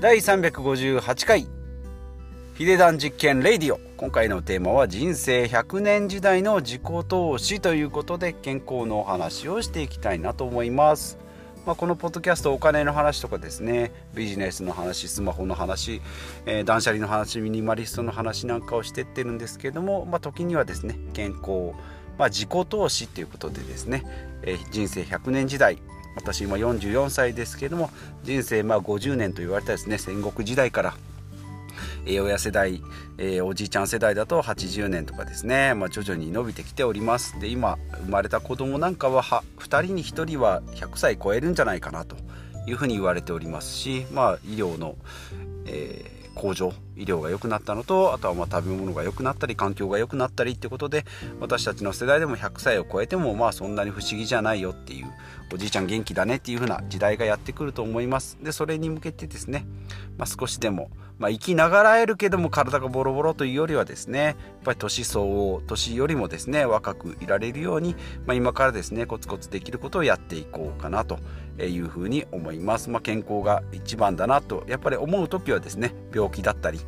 第358回。ヒデダン実験レイディオ。今回のテーマは人生100年時代の自己投資ということで健康のお話をしていきたいなと思います。まあ、このポッドキャストお金の話とかですね。ビジネスの話スマホの話、えー、断捨離の話ミニマリストの話なんかをしてってるんですけども、まあ、時にはですね健康、まあ、自己投資っていうことでですね、えー、人生100年時代。私今44歳ですけども人生まあ50年と言われたですね戦国時代からえ親世代、えー、おじいちゃん世代だと80年とかですね、まあ、徐々に伸びてきております。で今生まれた子供なんかはは2人に1人は100歳超えるんじゃないかなというふうに言われておりますし、まあ、医療の、えー向上医療が良くなったのとあとはま食べ物が良くなったり環境が良くなったりってことで私たちの世代でも100歳を超えてもまあそんなに不思議じゃないよっていうおじいちゃん元気だねっていう風な時代がやってくると思います。でそれに向けてですね、まあ、少しでも、まあ、生きながらえるけども体がボロボロというよりはですねやっぱり年相応年よりもですね若くいられるように、まあ、今からですねコツコツできることをやっていこうかなというふうに思います、まあ、健康が一番だなとやっぱり思う時はですね病気だったり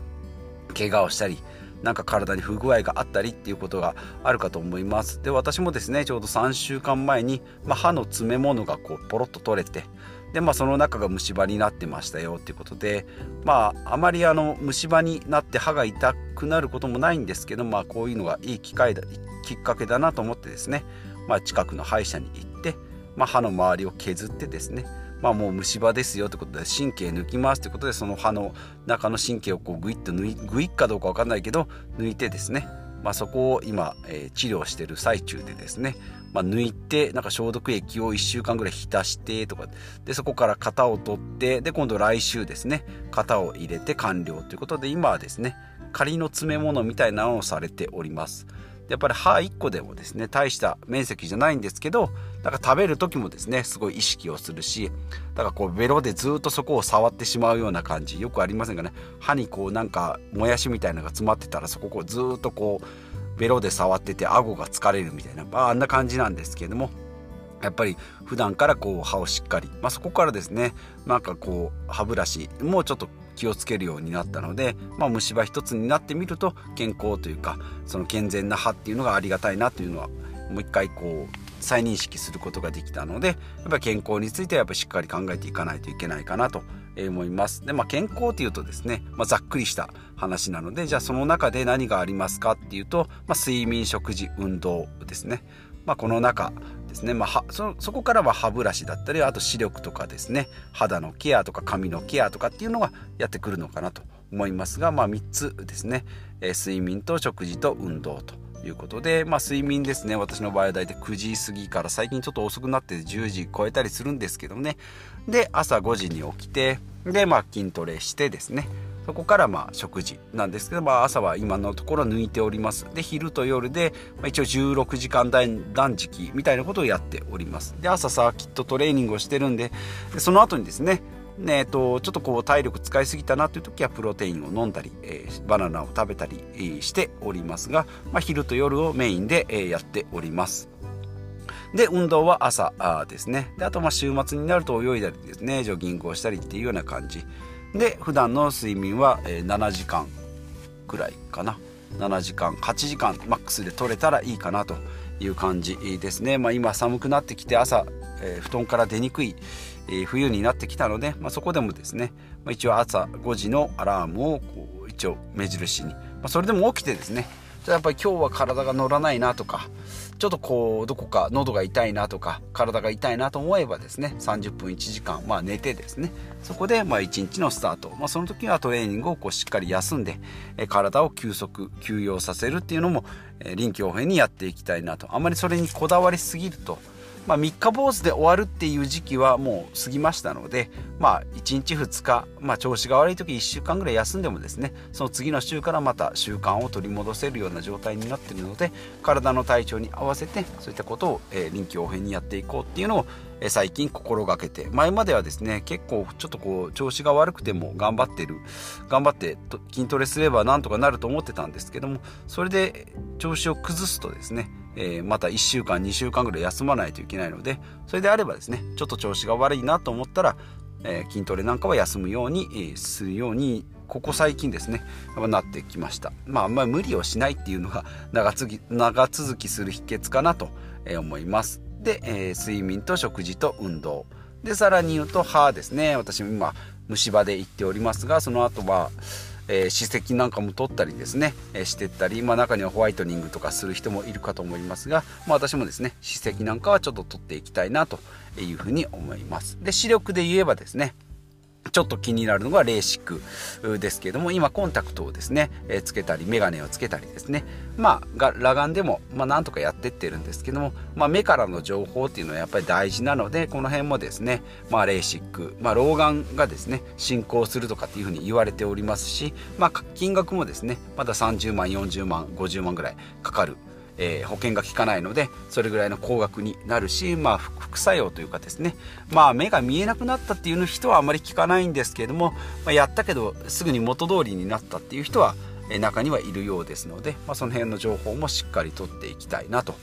怪我をしたりなんか体に不具合があったりっていうことがあるかと思います。で私もですねちょうど3週間前に、まあ、歯の詰め物がこうポロッと取れてでまあその中が虫歯になってましたよっていうことでまああまりあの虫歯になって歯が痛くなることもないんですけどまあこういうのがいい機会だきっかけだなと思ってですね、まあ、近くの歯医者に行って、まあ、歯の周りを削ってですねまあもう虫歯ですよってことで神経抜きますってことでその歯の中の神経をこうグイッと抜いグイッかどうか分かんないけど抜いてですねまあ、そこを今、えー、治療してる最中でですね、まあ、抜いてなんか消毒液を1週間ぐらい浸してとかでそこから型を取ってで今度来週ですね型を入れて完了ということで今はですね仮の詰め物みたいなのをされております。やっぱり歯1個でもですね大した面積じゃないんですけどだから食べる時もですねすごい意識をするしだからこうベロでずっとそこを触ってしまうような感じよくありませんかね。歯にこうなんかもやしみたいなのが詰まってたらそこをずっとこうベロで触ってて顎が疲れるみたいな、まあ、あんな感じなんですけれどもやっぱり普段からこう歯をしっかり、まあ、そこからですねなんかこう歯ブラシもうちょっと気をつけるようになったので、まあ、虫歯一つになってみると健康というかその健全な歯っていうのがありがたいなというのはもう一回こう再認識することができたのでやっぱり健康についてはやっぱしっかり考えていかないといけないかなと思います。でまあ健康っていうとですね、まあ、ざっくりした話なのでじゃあその中で何がありますかっていうと、まあ、睡眠食事運動ですね。まあ、この中ですね、まあ、そそこからは歯ブラシだったりあと視力とかですね。肌のケアとか髪のケアとかっていうのがやってくるのかなと思いますが、まあ、3つですね、えー、睡眠と食事と運動ということで、まあ、睡眠ですね。私の場合は大体9時過ぎから最近ちょっと遅くなって10時超えたりするんですけどね。で朝5時に起きてで、まあ、筋トレしてですね。そこからまあ食事なんですけど、まあ、朝は今のところ抜いております。で昼と夜で、まあ、一応16時間断食みたいなことをやっております。で朝サーキットトレーニングをしてるんででその後にですねねえと、ちょっとこう体力使いすぎたなという時はプロテインを飲んだり、えー、バナナを食べたり、えー、しておりますが、まあ、昼と夜をメインで、えー、やっております。で運動は朝あですね。であとまあ週末になると泳いだりですねジョギングをしたりっていうような感じ。で普段の睡眠は7時間くらいかな。7時間8時間マックスで取れたらいいかなという感じですね、まあ、今寒くなってきて朝、えー、布団から出にくい、えー、冬になってきたので、まあ、そこでもですね、まあ、一応朝5時のアラームをこう一応目印に、ま、それでも起きてですねじゃやっぱり今日は体が乗らないなとかちょっとこうどこか喉が痛いなとか体が痛いなと思えばですね30分1時間、まあ、寝てですね。そこでまあ1日のスタート、まあ、その時はトレーニングをこうしっかり休んで体を休息休養させるっていうのも臨機応変にやっていきたいなと。あまりそれにこだわりすぎるとまあ、3日坊主で終わるっていう時期はもう過ぎましたので、まあ、1日2日、まあ、調子が悪い時1週間ぐらい休んでもですねその次の週からまた習慣を取り戻せるような状態になっているので体の体調に合わせてそういったことを、えー、臨機応変にやっていこうっていうのを、えー、最近心がけて前まではですね結構ちょっとこう調子が悪くても頑張ってる頑張って筋トレすればなんとかなると思ってたんですけどもそれで調子を崩すとですねえー、また1週間2週間ぐらい休まないといけないのでそれであればですねちょっと調子が悪いなと思ったらえー、筋トレなんかは休むように、えー、するようにここ最近ですねなってきました。まああんまり無理をしないっていうのが長続き長続きする秘訣かなと思います。で、え、睡眠と食事と運動。でさらに言うと歯ですね。私も今虫歯で行っておりますがその後はえー、歯石なんかも取ったりですね、えー、してったり、まあ、中にはホワイトニングとかする人もいるかと思いますが、まあ、私もですね歯石なんかはちょっと取っていきたいなというふうに思います。で視力で言えばですねちょっと気になるのがレーシックですけども今コンタクトをですね、えつけたりメガネをつけたりですね。まあ裸眼でも、まあ、なんとかやってってるんですけども、まあ、目からの情報っていうのはやっぱり大事なのでこの辺もですね、まあ、レーシック、まあ、老眼がですね進行するとかっていうふうに言われておりますし、まあ、金額もですねまだ30万40万50万ぐらいかかるえー、保険が効かないのでそれぐらいの高額になるし、まあ、副作用というかですね、まあ、目が見えなくなったっていう人はあまり聞かないんですけれども、まあ、やったけどすぐに元通りになったっていう人は中にはいるようですので、まあ、その辺の情報もしっかりとっていきたいなと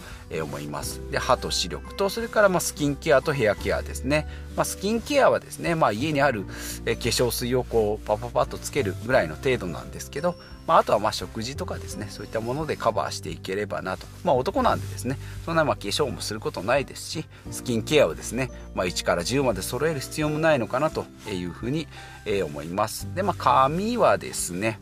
思います。で歯と視力とそれからまスキンケアとヘアケアですね、まあ、スキンケアはですね、まあ、家にある化粧水をこうパパパッとつけるぐらいの程度なんですけど、まあ、あとはま食事とかですねそういったものでカバーしていければなと、まあ、男なんでですねそんなま化粧もすることないですしスキンケアをですね、ま1から10まで揃える必要もないのかなというふうに思います。でまあ髪はですね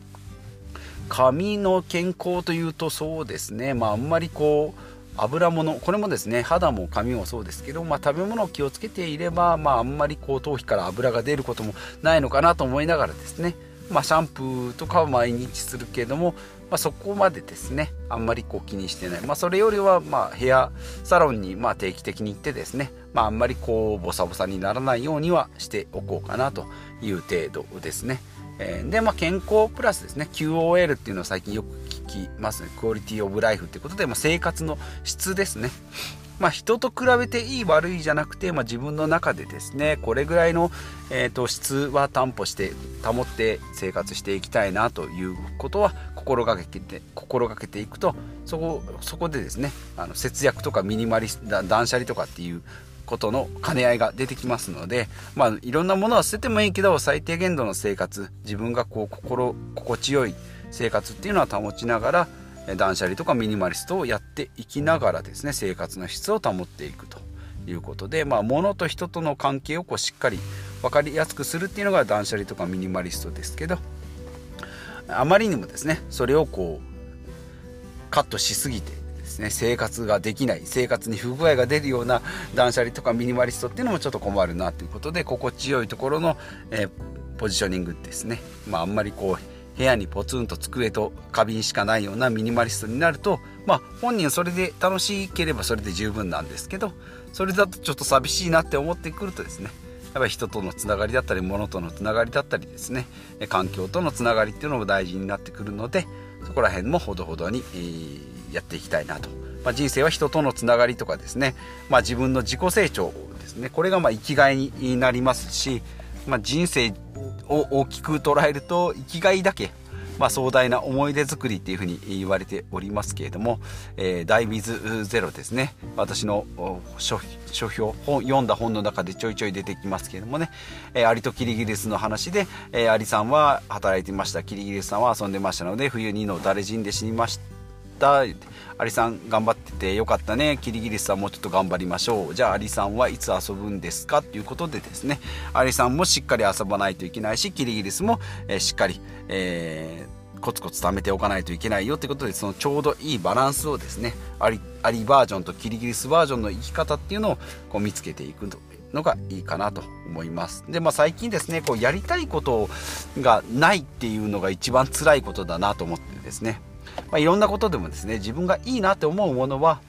髪の健康というとそうですね。まああんまりこう油物これもですね肌も髪もそうですけど、まあ、食べ物を気をつけていれば、まあ、あんまりこう頭皮から油が出ることもないのかなと思いながらですね、まあ、シャンプーとかは毎日するけども、まあ、そこまでですね。あんまりこう気にしてない、まあ、それよりはまあヘアサロンにまあ定期的に行ってですね、まあ、あんまりこうボサボサにならないようにはしておこうかなという程度ですね。え、で、まあ、健康プラスですね。QOL っていうのを最近よく聞きますね。クオリティオブライフってことで、まあ、生活の質ですね。まあ、人と比べていい悪いじゃなくて、まあ、自分の中でですねこれぐらいの、えーと、質は担保して保って生活していきたいなということは心がけて心がけていくとそこそこでですねあの節約とかミニマリス断捨離とかっていうことの兼ね合いが出てきますので、まあ、いろんなものは捨ててもいいけど最低限度の生活自分がこう心心地よい生活っていうのは保ちながら断捨離とかミニマリストをやっていきながらですね生活の質を保っていくということで、まあ、物と人との関係をこうしっかり分かりやすくするっていうのが断捨離とかミニマリストですけどあまりにもですねそれをこうカットしすぎてですね生活ができない生活に不具合が出るような断捨離とかミニマリストっていうのもちょっと困るなということで心地よいところの、えー、ポジショニングですね、まあ、あんまりこう部屋にポツンと机と花瓶しかないようなミニマリストになると、まあ、本人それで楽しければそれで十分なんですけどそれだとちょっと寂しいなって思ってくるとですねやっぱり人とのつながりだったり物とのつながりだったりですね環境とのつながりっていうのも大事になってくるのでそこら辺もほどほどに、やっていきたいなと、まあ、人生は人とのつながりとかですね、まあ、自分の自己成長ですね。これがま生きがいになりますし、まあ、人生を大きく捉えると生きがいだけまあ、壮大な思い出作りっていうふうに言われておりますけれども「えー、ダイビズゼロ」ですね。私の書評本読んだ本の中でちょいちょい出てきますけれどもね、えー、アリとキリギリスの話で、えー、アリさんは働いていました。キリギリスさんは遊んでましたので冬にの誰人で死にました。った。アリさん頑張っててよかったね。キリギリスさんもうちょっと頑張りましょう。じゃあアリさんはいつ遊ぶんですか？っていうことでですね。アリさんもしっかり遊ばないといけないしキリギリスも、えー、しっかり、えー、コツコツ貯めておかないといけないよってことでそのちょうどいいバランスをですねアリアリバージョンとキリギリスバージョンの生き方っていうのをこう見つけていくのがいいかなと思います。でまあ最近ですねこうやりたいことがないっていうのが一番辛いことだなと思ってですね。まあ、いろんなことでもですね自分がいいなって思うものは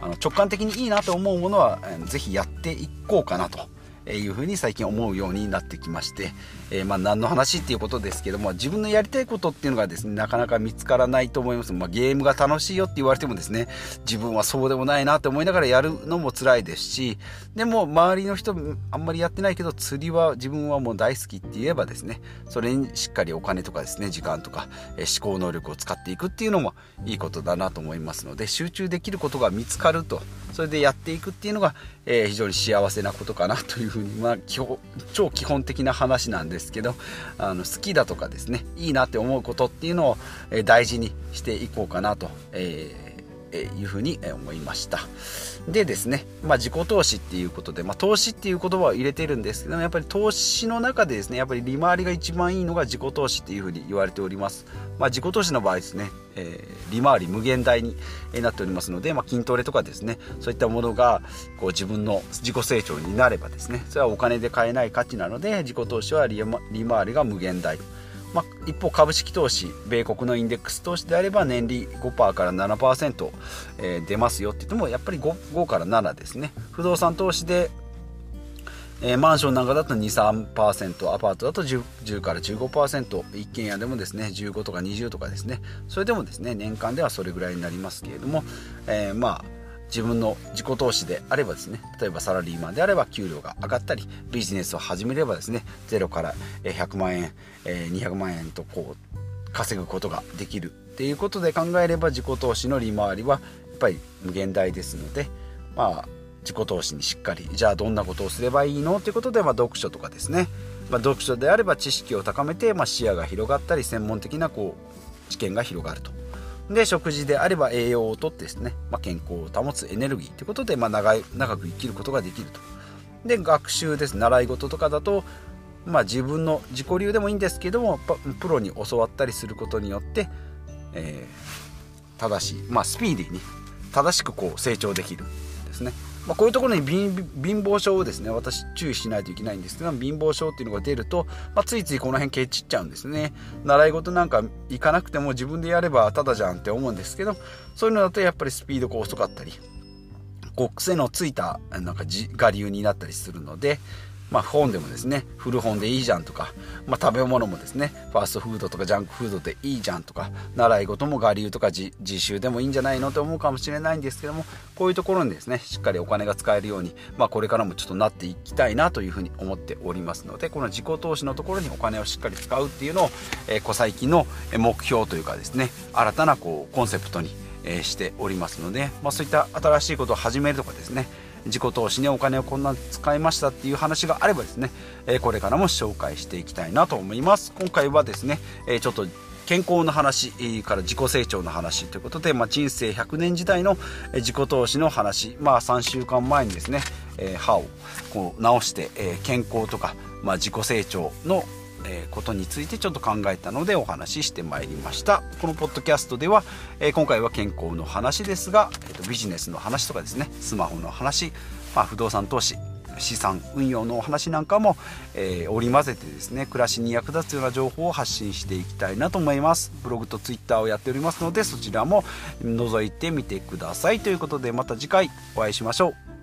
あの直感的にいいなと思うものは是非やっていこうかなと。いうふうに最近思うようになってきまして、えー、まあ何の話っていうことですけども自分のやりたいことっていうのがですねなかなか見つからないと思います、まあ、ゲームが楽しいよって言われてもですね自分はそうでもないなって思いながらやるのも辛いですしでも周りの人あんまりやってないけど釣りは自分はもう大好きって言えばですねそれにしっかりお金とかですね時間とか、え、思考能力を使っていくっていうのもいいことだなと思いますので集中できることが見つかるとそれでやっていくっていうのが、えー、非常に幸せなことかなというふうに、まあ、超基本的な話なんですけどあの好きだとかですねいいなって思うことっていうのを、えー、大事にしていこうかなと、えーえいうふうに思いました。でですね、まあ、自己投資っていうことで、まあ、投資っていう言葉を入れてるんですけどもやっぱり投資の中でですねやっぱり利回りが一番いいのが自己投資っていうふうに言われております、まあ、自己投資の場合ですね、えー、利回り無限大になっておりますので、まあ、筋トレとかですねそういったものがこう自分の自己成長になればですねそれはお金で買えない価値なので自己投資は利回りが無限大。とまあ、一方株式投資米国のインデックス投資であれば年利5%から7%、えー、出ますよって言ってもやっぱり 5, 5から7ですね。不動産投資で、えー、マンションなんかだと23%アパートだと 10, 10から15%一軒家でもですね15とか20とかですね。それでもですね年間ではそれぐらいになりますけれども、えー、まあ自分の自己投資であればですね例えばサラリーマンであれば給料が上がったりビジネスを始めればですね0から100万円200万円とこう稼ぐことができる。っていうことで考えれば自己投資の利回りはやっぱり無限大ですのでまあ自己投資にしっかりじゃあどんなことをすればいいの？ということで、まあ、読書とかですね、まあ、読書であれば知識を高めて、まあ、視野が広がったり専門的なこう知見が広がると。で食事であれば栄養をとってですね、まあ、健康を保つエネルギーということで、まあ、長い長く生きることができると。で学習です。習い事とかだと、まあ、自分の自己流でもいいんですけどもプロに教わったりすることによって、えー、正しい、まあ、スピーディーに正しくこう成長できるですね。まあ、こういうところに貧乏症をですね私注意しないといけないんですけど貧乏症っていうのが出ると、まあ、ついついこの辺ケチっちゃうんですね。習い事なんか行かなくても自分でやればただじゃんって思うんですけどそういうのだとやっぱりスピードが遅かったりこう癖のついたなんか我流になったりするので、まあ、本でもですね古本でいいじゃんとか、まあ、食べ物もですねファーストフードとかジャンクフードでいいじゃんとか習い事も我流とか自習でもいいんじゃないのと思うかもしれないんですけどもこういうところにですねしっかりお金が使えるように、まあ、これからもちょっとなっていきたいなというふうに思っておりますのでこの自己投資のところにお金をしっかり使うっていうのを、えー、小最近の目標というかですね新たなこうコンセプトにしておりますので、まあ、そういった新しいことを始めるとかですね自己投資にお金をこんな使いましたっていう話があればですね、えこれからも紹介していきたいなと思います。今回はですね、えちょっと健康の話から自己成長の話ということで、まあ、人生100年時代の自己投資の話、まあ、3週間前にですね、え歯をこう直して、え健康とか、まあ、自己成長のえことについてちょっと考えたのでお話ししてまいりました。このポッドキャストでは、え今回は健康の話ですが、えー、とビジネスの話とかですねスマホの話、まあ、不動産投資資産運用のお話なんかも、えー、織り交ぜてですね暮らしに役立つような情報を発信していきたいなと思います。ブログとツイッターをやっておりますのでそちらも覗いてみてください。ということでまた次回お会いしましょう。